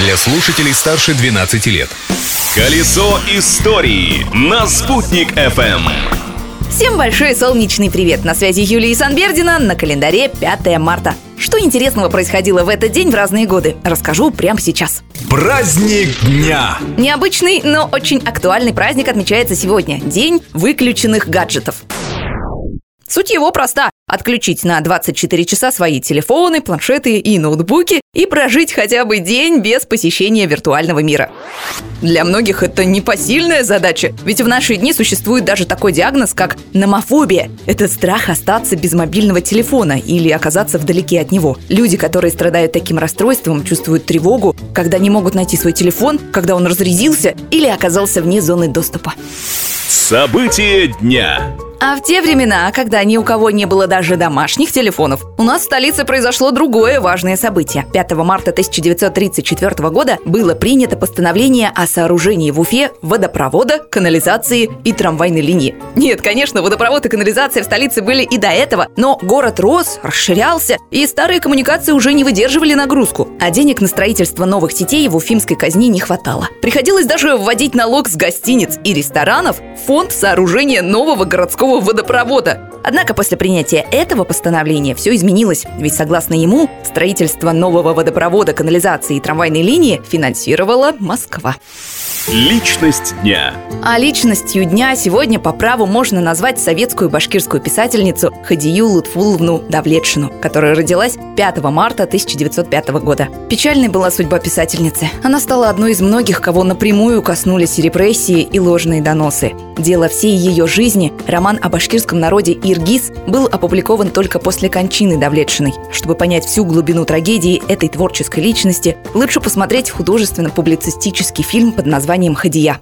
для слушателей старше 12 лет. Колесо истории на «Спутник FM. Всем большой солнечный привет! На связи Юлия Санбердина, на календаре 5 марта. Что интересного происходило в этот день в разные годы, расскажу прямо сейчас. Праздник дня! Необычный, но очень актуальный праздник отмечается сегодня – День выключенных гаджетов. Суть его проста – отключить на 24 часа свои телефоны, планшеты и ноутбуки и прожить хотя бы день без посещения виртуального мира. Для многих это непосильная задача, ведь в наши дни существует даже такой диагноз, как номофобия. Это страх остаться без мобильного телефона или оказаться вдалеке от него. Люди, которые страдают таким расстройством, чувствуют тревогу, когда не могут найти свой телефон, когда он разрядился или оказался вне зоны доступа. События дня. А в те времена, когда ни у кого не было даже домашних телефонов, у нас в столице произошло другое важное событие. 5 марта 1934 года было принято постановление о сооружении в Уфе водопровода, канализации и трамвайной линии. Нет, конечно, водопровод и канализация в столице были и до этого, но город рос, расширялся, и старые коммуникации уже не выдерживали нагрузку. А денег на строительство новых сетей в уфимской казни не хватало. Приходилось даже вводить налог с гостиниц и ресторанов в фонд сооружения нового городского городского водопровода. Однако после принятия этого постановления все изменилось, ведь согласно ему строительство нового водопровода, канализации и трамвайной линии финансировала Москва. Личность дня. А личностью дня сегодня по праву можно назвать советскую башкирскую писательницу Хадию Лутфуловну Давлетшину, которая родилась 5 марта 1905 года. Печальной была судьба писательницы. Она стала одной из многих, кого напрямую коснулись репрессии и ложные доносы. Дело всей ее жизни, роман о башкирском народе «Иргиз» был опубликован только после кончины Давлетшиной. Чтобы понять всю глубину трагедии этой творческой личности, лучше посмотреть художественно-публицистический фильм под названием «Хадия».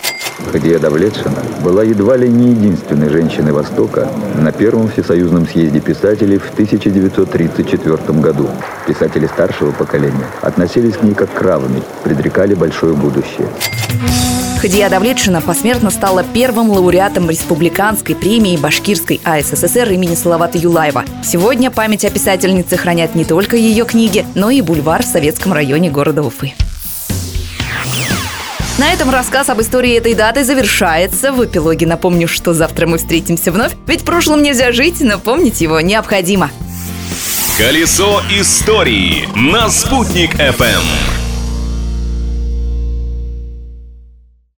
Хадия Давлетшина была едва ли не единственной женщиной Востока на Первом всесоюзном съезде писателей в 1934 году. Писатели старшего поколения относились к ней как к равной, предрекали большое будущее. Хадия Давлетшина посмертно стала первым лауреатом республиканской премии Башкирской АССР имени Салавата Юлаева. Сегодня память о писательнице хранят не только ее книги, но и бульвар в советском районе города Уфы. На этом рассказ об истории этой даты завершается. В эпилоге напомню, что завтра мы встретимся вновь, ведь в прошлом нельзя жить, но помнить его необходимо. Колесо истории на «Спутник FM.